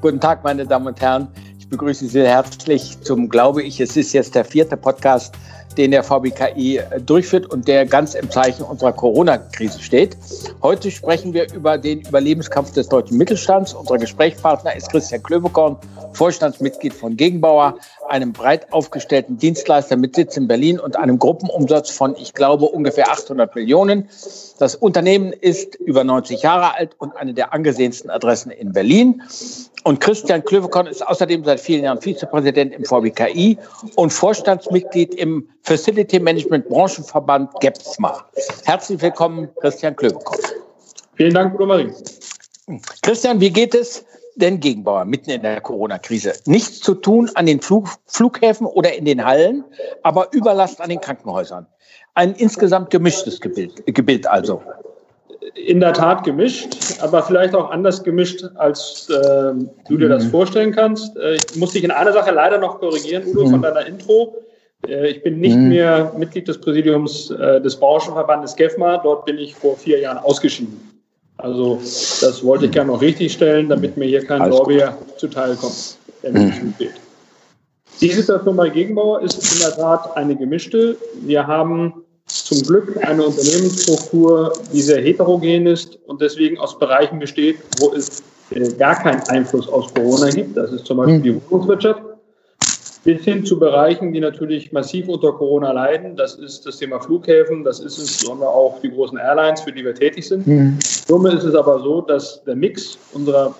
Guten Tag, meine Damen und Herren. Ich begrüße Sie herzlich zum, glaube ich, es ist jetzt der vierte Podcast den der VBKI äh, durchführt und der ganz im Zeichen unserer Corona-Krise steht. Heute sprechen wir über den Überlebenskampf des deutschen Mittelstands. Unser Gesprächspartner ist Christian Klöbekorn, Vorstandsmitglied von Gegenbauer, einem breit aufgestellten Dienstleister mit Sitz in Berlin und einem Gruppenumsatz von, ich glaube, ungefähr 800 Millionen. Das Unternehmen ist über 90 Jahre alt und eine der angesehensten Adressen in Berlin. Und Christian Klövekorn ist außerdem seit vielen Jahren Vizepräsident im VBKI und Vorstandsmitglied im Facility Management Branchenverband GEPSMA. Herzlich willkommen, Christian Klövekorn. Vielen Dank, Bruno Marie. Christian, wie geht es denn Gegenbauer mitten in der Corona-Krise? Nichts zu tun an den Flug Flughäfen oder in den Hallen, aber Überlast an den Krankenhäusern. Ein insgesamt gemischtes Gebild, Gebild also in der Tat gemischt, aber vielleicht auch anders gemischt, als äh, du dir das mhm. vorstellen kannst. Äh, ich muss dich in einer Sache leider noch korrigieren, Udo, mhm. von deiner Intro. Äh, ich bin nicht mhm. mehr Mitglied des Präsidiums äh, des Branchenverbandes GEFMA. Dort bin ich vor vier Jahren ausgeschieden. Also das wollte ich gerne noch richtig stellen, damit mir hier kein Lorbeer zuteil kommt, der mir nicht fehlt. Die Situation bei Gegenbauer ist in der Tat eine gemischte. Wir haben zum Glück eine Unternehmensstruktur, die sehr heterogen ist und deswegen aus Bereichen besteht, wo es äh, gar keinen Einfluss aus Corona gibt. Das ist zum Beispiel hm. die Wohnungswirtschaft. Bis hin zu Bereichen, die natürlich massiv unter Corona leiden. Das ist das Thema Flughäfen, das ist insbesondere auch die großen Airlines, für die wir tätig sind. Mhm. Summe ist es aber so, dass der Mix unserer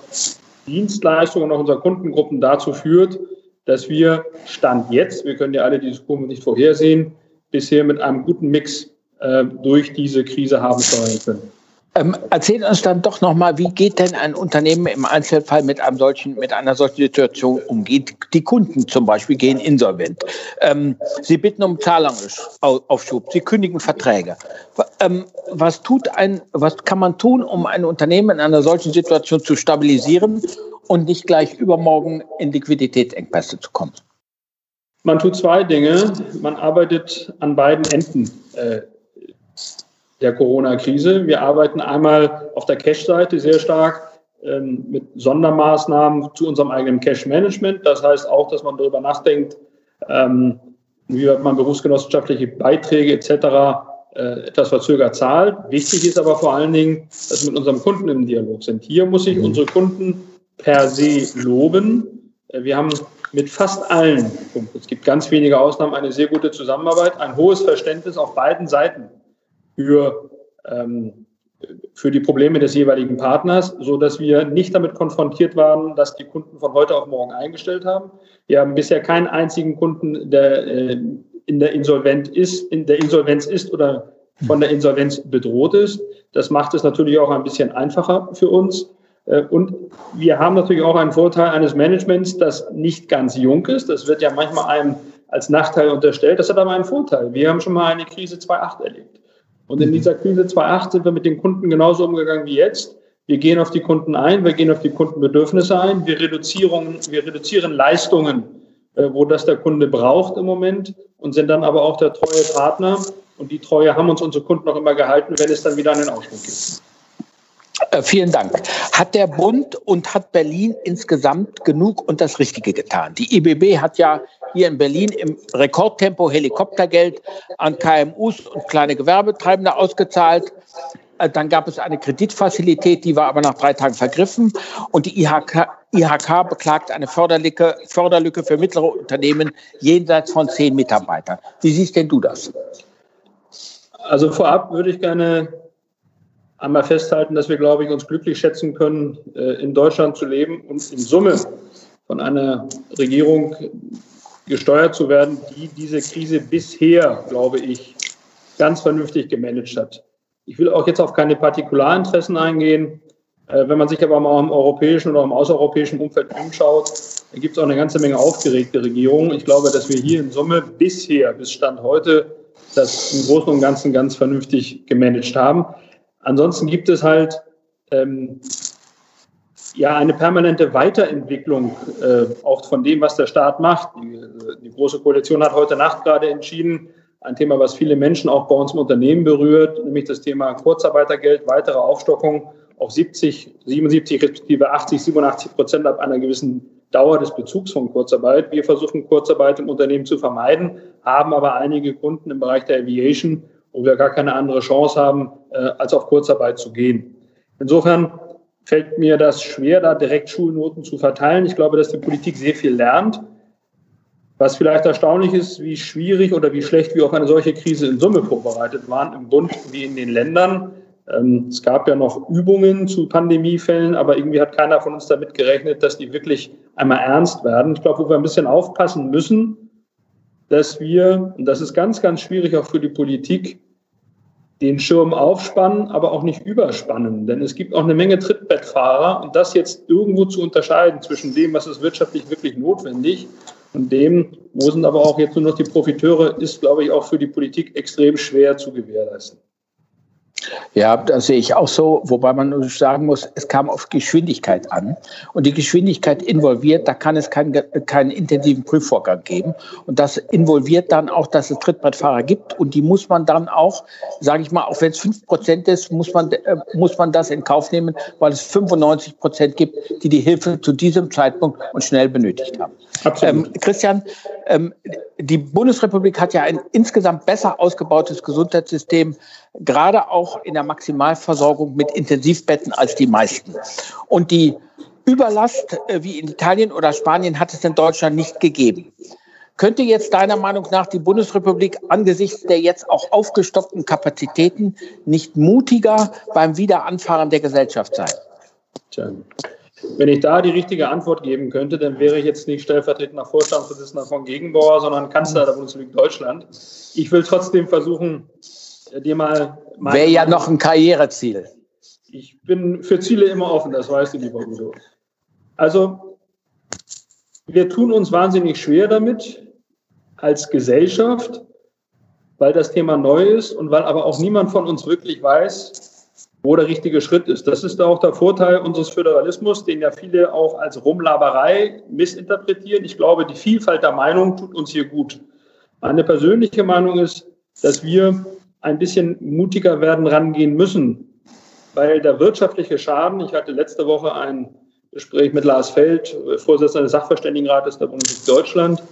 Dienstleistungen und auch unserer Kundengruppen dazu führt, dass wir Stand jetzt, wir können ja alle diese Kurve nicht vorhersehen, bisher mit einem guten Mix äh, durch diese Krise haben steuern können. Ähm, erzähl uns dann doch nochmal, wie geht denn ein Unternehmen im Einzelfall mit einem solchen, mit einer solchen Situation umgeht? Die Kunden zum Beispiel gehen insolvent. Ähm, sie bitten um Zahlungsaufschub. Sie kündigen Verträge. Ähm, was tut ein, was kann man tun, um ein Unternehmen in einer solchen Situation zu stabilisieren und nicht gleich übermorgen in Liquiditätsengpässe zu kommen? Man tut zwei Dinge. Man arbeitet an beiden Enden äh, der Corona-Krise. Wir arbeiten einmal auf der Cash-Seite sehr stark ähm, mit Sondermaßnahmen zu unserem eigenen Cash-Management. Das heißt auch, dass man darüber nachdenkt, ähm, wie man berufsgenossenschaftliche Beiträge etc. Äh, etwas verzögert zahlt. Wichtig ist aber vor allen Dingen, dass wir mit unserem Kunden im Dialog sind. Hier muss ich unsere Kunden per se loben. Äh, wir haben mit fast allen. Es gibt ganz wenige Ausnahmen, eine sehr gute Zusammenarbeit, ein hohes Verständnis auf beiden Seiten für, ähm, für die Probleme des jeweiligen Partners, so dass wir nicht damit konfrontiert waren, dass die Kunden von heute auf morgen eingestellt haben. Wir haben bisher keinen einzigen Kunden, der äh, in der Insolvenz ist, in der Insolvenz ist oder von der Insolvenz bedroht ist. Das macht es natürlich auch ein bisschen einfacher für uns. Äh, und wir haben natürlich auch einen Vorteil eines Managements, das nicht ganz jung ist. Das wird ja manchmal einem als Nachteil unterstellt. Das hat aber einen Vorteil. Wir haben schon mal eine Krise 2.8 erlebt. Und in dieser Krise 2.8 sind wir mit den Kunden genauso umgegangen wie jetzt. Wir gehen auf die Kunden ein, wir gehen auf die Kundenbedürfnisse ein, wir reduzieren, wir reduzieren Leistungen, äh, wo das der Kunde braucht im Moment und sind dann aber auch der treue Partner. Und die Treue haben uns unsere Kunden auch immer gehalten, wenn es dann wieder einen Ausschwung gibt. Äh, vielen Dank. Hat der Bund und hat Berlin insgesamt genug und das Richtige getan? Die IBB hat ja hier in Berlin im Rekordtempo Helikoptergeld an KMUs und kleine Gewerbetreibende ausgezahlt. Äh, dann gab es eine Kreditfazilität, die war aber nach drei Tagen vergriffen. Und die IHK, IHK beklagt eine Förderlücke, Förderlücke für mittlere Unternehmen jenseits von zehn Mitarbeitern. Wie siehst denn du das? Also vorab würde ich gerne einmal festhalten, dass wir, glaube ich, uns glücklich schätzen können, äh, in Deutschland zu leben und in Summe von einer Regierung gesteuert zu werden, die diese Krise bisher, glaube ich, ganz vernünftig gemanagt hat. Ich will auch jetzt auf keine Partikularinteressen eingehen. Äh, wenn man sich aber mal im europäischen oder im außereuropäischen Umfeld umschaut, gibt es auch eine ganze Menge aufgeregte Regierungen. Ich glaube, dass wir hier in Summe bisher, bis Stand heute, das im Großen und Ganzen ganz vernünftig gemanagt haben. Ansonsten gibt es halt ähm, ja eine permanente Weiterentwicklung äh, auch von dem, was der Staat macht. Die, die, Große Koalition hat heute Nacht gerade entschieden, ein Thema, was viele Menschen auch bei uns im Unternehmen berührt, nämlich das Thema Kurzarbeitergeld, weitere Aufstockung auf 70, 77 respektive 80, 87 Prozent ab einer gewissen Dauer des Bezugs von Kurzarbeit. Wir versuchen Kurzarbeit im Unternehmen zu vermeiden, haben aber einige Kunden im Bereich der Aviation, wo wir gar keine andere Chance haben, als auf Kurzarbeit zu gehen. Insofern fällt mir das schwer, da direkt Schulnoten zu verteilen. Ich glaube, dass die Politik sehr viel lernt. Was vielleicht erstaunlich ist, wie schwierig oder wie schlecht wir auf eine solche Krise in Summe vorbereitet waren, im Bund wie in den Ländern. Ähm, es gab ja noch Übungen zu Pandemiefällen, aber irgendwie hat keiner von uns damit gerechnet, dass die wirklich einmal ernst werden. Ich glaube, wo wir ein bisschen aufpassen müssen, dass wir, und das ist ganz, ganz schwierig auch für die Politik, den Schirm aufspannen, aber auch nicht überspannen. Denn es gibt auch eine Menge Trittbettfahrer und das jetzt irgendwo zu unterscheiden zwischen dem, was ist wirtschaftlich wirklich notwendig und dem, wo sind aber auch jetzt nur noch die Profiteure, ist, glaube ich, auch für die Politik extrem schwer zu gewährleisten. Ja, das sehe ich auch so, wobei man sagen muss, es kam auf Geschwindigkeit an. Und die Geschwindigkeit involviert, da kann es keinen, keinen intensiven Prüfvorgang geben. Und das involviert dann auch, dass es Trittbrettfahrer gibt. Und die muss man dann auch, sage ich mal, auch wenn es fünf Prozent ist, muss man, äh, muss man das in Kauf nehmen, weil es 95 Prozent gibt, die die Hilfe zu diesem Zeitpunkt und schnell benötigt haben. Ähm, Christian, ähm, die Bundesrepublik hat ja ein insgesamt besser ausgebautes Gesundheitssystem, gerade auch in der Maximalversorgung mit Intensivbetten als die meisten. Und die Überlast äh, wie in Italien oder Spanien hat es in Deutschland nicht gegeben. Könnte jetzt deiner Meinung nach die Bundesrepublik angesichts der jetzt auch aufgestockten Kapazitäten nicht mutiger beim Wiederanfahren der Gesellschaft sein? Tja. Wenn ich da die richtige Antwort geben könnte, dann wäre ich jetzt nicht stellvertretender Vorstandsvorsitzender von Gegenbauer, sondern Kanzler der Bundesrepublik Deutschland. Ich will trotzdem versuchen, dir mal. Wäre ja noch ein Karriereziel. Ich bin für Ziele immer offen, das weißt du, lieber Udo. Also, wir tun uns wahnsinnig schwer damit als Gesellschaft, weil das Thema neu ist und weil aber auch niemand von uns wirklich weiß, wo der richtige Schritt ist. Das ist auch der Vorteil unseres Föderalismus, den ja viele auch als Rumlaberei missinterpretieren. Ich glaube, die Vielfalt der Meinung tut uns hier gut. Meine persönliche Meinung ist, dass wir ein bisschen mutiger werden rangehen müssen, weil der wirtschaftliche Schaden, ich hatte letzte Woche ein Gespräch mit Lars Feld, Vorsitzender des Sachverständigenrates der Bundesrepublik Deutschland,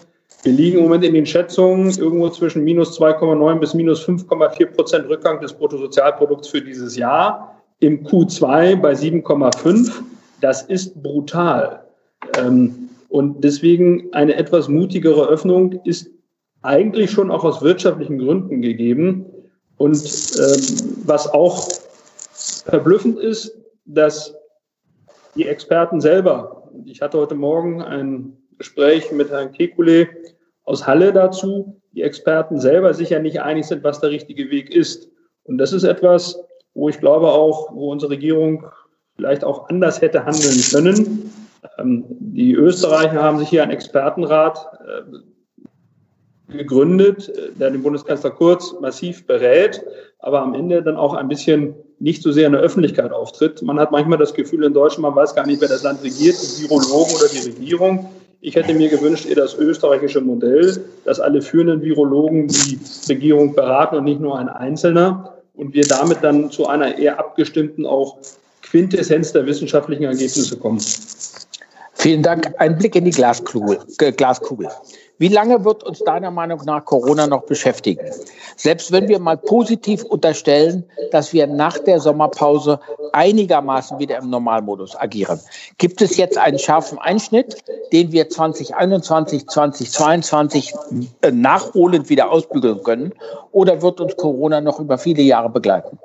wir liegen im Moment in den Schätzungen irgendwo zwischen minus 2,9 bis minus 5,4 Prozent Rückgang des Bruttosozialprodukts für dieses Jahr. Im Q2 bei 7,5. Das ist brutal. Ähm, und deswegen eine etwas mutigere Öffnung ist eigentlich schon auch aus wirtschaftlichen Gründen gegeben. Und ähm, was auch verblüffend ist, dass die Experten selber, ich hatte heute Morgen ein Gespräch mit Herrn Kekulé aus Halle dazu, die Experten selber sich ja nicht einig sind, was der richtige Weg ist. Und das ist etwas, wo ich glaube auch, wo unsere Regierung vielleicht auch anders hätte handeln können. Ähm, die Österreicher haben sich hier einen Expertenrat äh, gegründet, der den Bundeskanzler Kurz massiv berät, aber am Ende dann auch ein bisschen nicht so sehr in der Öffentlichkeit auftritt. Man hat manchmal das Gefühl in Deutschland, man weiß gar nicht, wer das Land regiert, die Virologen oder die Regierung. Ich hätte mir gewünscht, eher das österreichische Modell, dass alle führenden Virologen die Regierung beraten und nicht nur ein Einzelner und wir damit dann zu einer eher abgestimmten auch Quintessenz der wissenschaftlichen Ergebnisse kommen. Vielen Dank. Ein Blick in die Glaskugel. Glaskugel. Wie lange wird uns deiner Meinung nach Corona noch beschäftigen? Selbst wenn wir mal positiv unterstellen, dass wir nach der Sommerpause einigermaßen wieder im Normalmodus agieren. Gibt es jetzt einen scharfen Einschnitt, den wir 2021, 2022 äh, nachholend wieder ausbügeln können? Oder wird uns Corona noch über viele Jahre begleiten?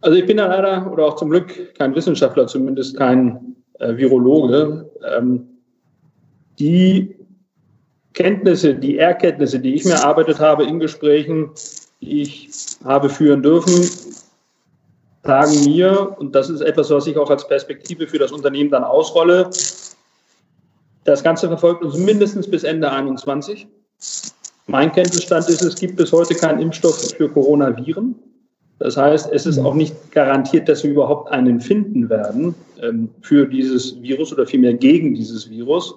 Also ich bin da leider oder auch zum Glück kein Wissenschaftler, zumindest kein äh, Virologe. Ähm, die Kenntnisse, die Erkenntnisse, die ich mir erarbeitet habe in Gesprächen, die ich habe führen dürfen, sagen mir, und das ist etwas, was ich auch als Perspektive für das Unternehmen dann ausrolle, das Ganze verfolgt uns mindestens bis Ende 2021. Mein Kenntnisstand ist, es gibt bis heute keinen Impfstoff für Coronaviren. Das heißt, es ist auch nicht garantiert, dass wir überhaupt einen finden werden ähm, für dieses Virus oder vielmehr gegen dieses Virus.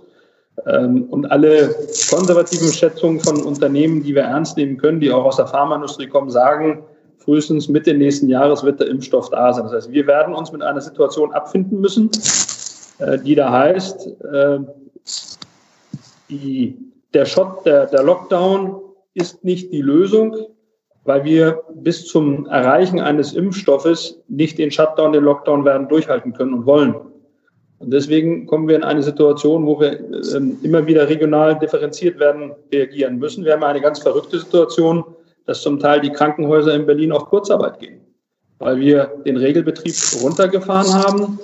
Ähm, und alle konservativen Schätzungen von Unternehmen, die wir ernst nehmen können, die auch aus der Pharmaindustrie kommen, sagen, frühestens Mitte nächsten Jahres wird der Impfstoff da sein. Das heißt, wir werden uns mit einer Situation abfinden müssen, äh, die da heißt, äh, die, der, Shot, der, der Lockdown ist nicht die Lösung, weil wir bis zum Erreichen eines Impfstoffes nicht den Shutdown, den Lockdown werden durchhalten können und wollen. Und deswegen kommen wir in eine Situation, wo wir ähm, immer wieder regional differenziert werden, reagieren müssen. Wir haben eine ganz verrückte Situation, dass zum Teil die Krankenhäuser in Berlin auf Kurzarbeit gehen, weil wir den Regelbetrieb runtergefahren haben,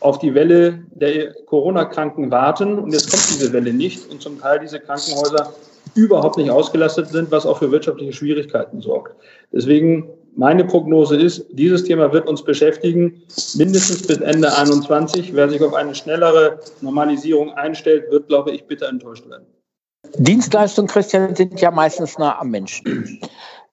auf die Welle der Corona-Kranken warten und jetzt kommt diese Welle nicht und zum Teil diese Krankenhäuser überhaupt nicht ausgelastet sind, was auch für wirtschaftliche Schwierigkeiten sorgt. Deswegen meine Prognose ist, dieses Thema wird uns beschäftigen, mindestens bis Ende 2021. Wer sich auf eine schnellere Normalisierung einstellt, wird, glaube ich, bitter enttäuscht werden. Dienstleistungen, Christian, sind ja meistens nah am Menschen.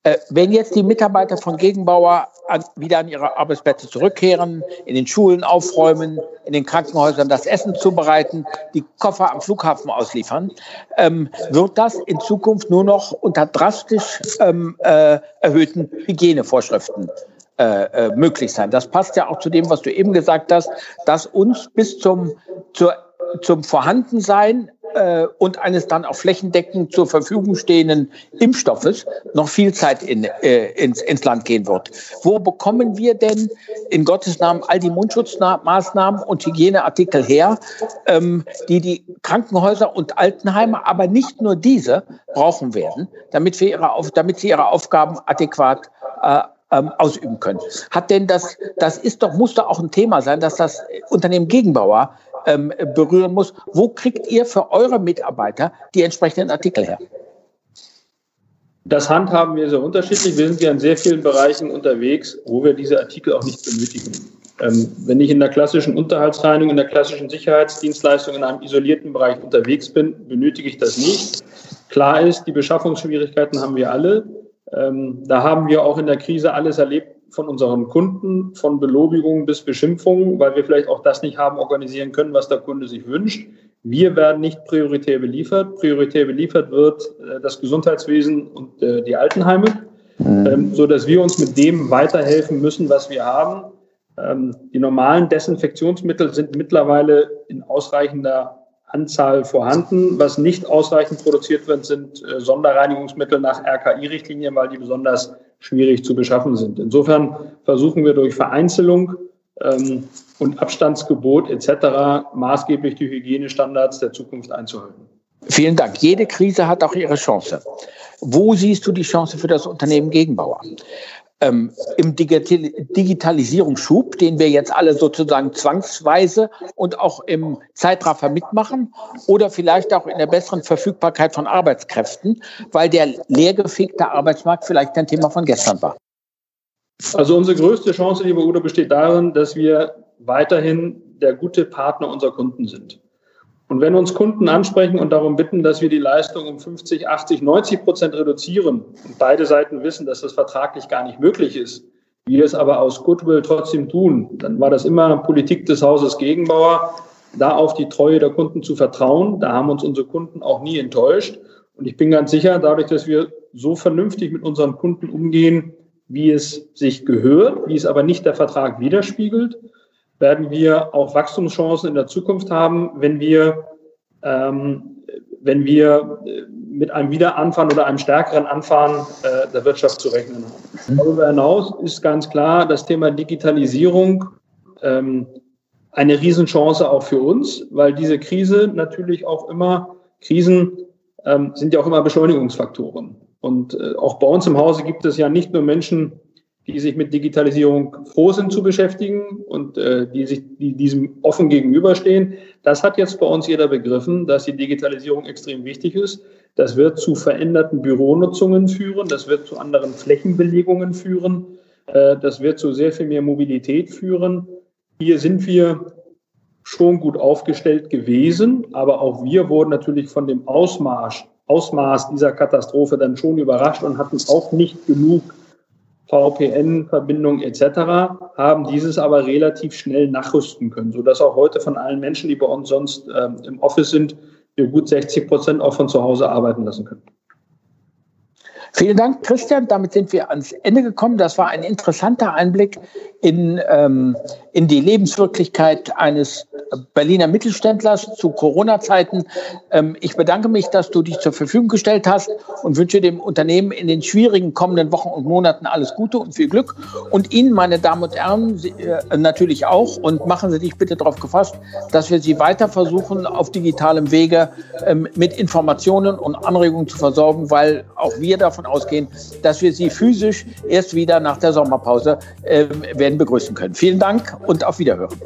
Äh, wenn jetzt die Mitarbeiter von Gegenbauer an, wieder an ihre Arbeitsplätze zurückkehren, in den Schulen aufräumen, in den Krankenhäusern das Essen zubereiten, die Koffer am Flughafen ausliefern, ähm, wird das in Zukunft nur noch unter drastisch ähm, äh, erhöhten Hygienevorschriften äh, äh, möglich sein. Das passt ja auch zu dem, was du eben gesagt hast, dass uns bis zum, zur, zum Vorhandensein äh, und eines dann auch flächendeckend zur Verfügung stehenden Impfstoffes noch viel Zeit in, äh, ins, ins Land gehen wird. Wo bekommen wir denn in Gottes Namen all die Mundschutzmaßnahmen und Hygieneartikel her, ähm, die die Krankenhäuser und Altenheime, aber nicht nur diese, brauchen werden, damit, wir ihre, damit sie ihre Aufgaben adäquat äh, ähm, ausüben können. Hat denn das, das ist doch, muss doch auch ein Thema sein, dass das Unternehmen Gegenbauer ähm, berühren muss. Wo kriegt ihr für eure Mitarbeiter die entsprechenden Artikel her? Das handhaben wir sehr unterschiedlich. Wir sind ja in sehr vielen Bereichen unterwegs, wo wir diese Artikel auch nicht benötigen. Ähm, wenn ich in der klassischen Unterhaltsreinigung, in der klassischen Sicherheitsdienstleistung in einem isolierten Bereich unterwegs bin, benötige ich das nicht. Klar ist, die Beschaffungsschwierigkeiten haben wir alle. Ähm, da haben wir auch in der Krise alles erlebt, von unseren Kunden, von Belobigungen bis Beschimpfungen, weil wir vielleicht auch das nicht haben organisieren können, was der Kunde sich wünscht. Wir werden nicht prioritär beliefert. Prioritär beliefert wird äh, das Gesundheitswesen und äh, die Altenheime, mhm. ähm, so dass wir uns mit dem weiterhelfen müssen, was wir haben. Ähm, die normalen Desinfektionsmittel sind mittlerweile in ausreichender Anzahl vorhanden. Was nicht ausreichend produziert wird, sind äh, Sonderreinigungsmittel nach RKI-Richtlinien, weil die besonders schwierig zu beschaffen sind. Insofern versuchen wir durch Vereinzelung ähm, und Abstandsgebot etc. maßgeblich die Hygienestandards der Zukunft einzuhalten. Vielen Dank. Jede Krise hat auch ihre Chance. Wo siehst du die Chance für das Unternehmen Gegenbauer? Ähm, im Digital Digitalisierungsschub, den wir jetzt alle sozusagen zwangsweise und auch im Zeitraffer mitmachen oder vielleicht auch in der besseren Verfügbarkeit von Arbeitskräften, weil der leergefegte Arbeitsmarkt vielleicht ein Thema von gestern war? Also unsere größte Chance, liebe Udo, besteht darin, dass wir weiterhin der gute Partner unserer Kunden sind. Und wenn uns Kunden ansprechen und darum bitten, dass wir die Leistung um 50, 80, 90 Prozent reduzieren und beide Seiten wissen, dass das vertraglich gar nicht möglich ist, wir es aber aus Goodwill trotzdem tun, dann war das immer Politik des Hauses Gegenbauer, da auf die Treue der Kunden zu vertrauen. Da haben uns unsere Kunden auch nie enttäuscht. Und ich bin ganz sicher, dadurch, dass wir so vernünftig mit unseren Kunden umgehen, wie es sich gehört, wie es aber nicht der Vertrag widerspiegelt, werden wir auch Wachstumschancen in der Zukunft haben, wenn wir, ähm, wenn wir äh, mit einem Wiederanfahren oder einem stärkeren Anfahren äh, der Wirtschaft zu rechnen haben. Darüber hinaus ist ganz klar das Thema Digitalisierung ähm, eine Riesenchance auch für uns, weil diese Krise natürlich auch immer, Krisen ähm, sind ja auch immer Beschleunigungsfaktoren. Und äh, auch bei uns im Hause gibt es ja nicht nur Menschen, die sich mit Digitalisierung froh sind zu beschäftigen und äh, die sich die diesem offen gegenüberstehen. Das hat jetzt bei uns jeder begriffen, dass die Digitalisierung extrem wichtig ist. Das wird zu veränderten Büronutzungen führen, das wird zu anderen Flächenbelegungen führen, äh, das wird zu sehr viel mehr Mobilität führen. Hier sind wir schon gut aufgestellt gewesen, aber auch wir wurden natürlich von dem Ausmaß, Ausmaß dieser Katastrophe dann schon überrascht und hatten auch nicht genug VPN-Verbindung etc., haben dieses aber relativ schnell nachrüsten können, sodass auch heute von allen Menschen, die bei uns sonst ähm, im Office sind, wir gut 60 Prozent auch von zu Hause arbeiten lassen können. Vielen Dank, Christian. Damit sind wir ans Ende gekommen. Das war ein interessanter Einblick in, ähm, in die Lebenswirklichkeit eines Berliner Mittelständlers zu Corona-Zeiten. Ähm, ich bedanke mich, dass du dich zur Verfügung gestellt hast und wünsche dem Unternehmen in den schwierigen kommenden Wochen und Monaten alles Gute und viel Glück. Und Ihnen, meine Damen und Herren, äh, natürlich auch. Und machen Sie sich bitte darauf gefasst, dass wir Sie weiter versuchen, auf digitalem Wege ähm, mit Informationen und Anregungen zu versorgen, weil auch wir davon ausgehen, dass wir Sie physisch erst wieder nach der Sommerpause äh, werden begrüßen können. Vielen Dank und auf Wiederhören.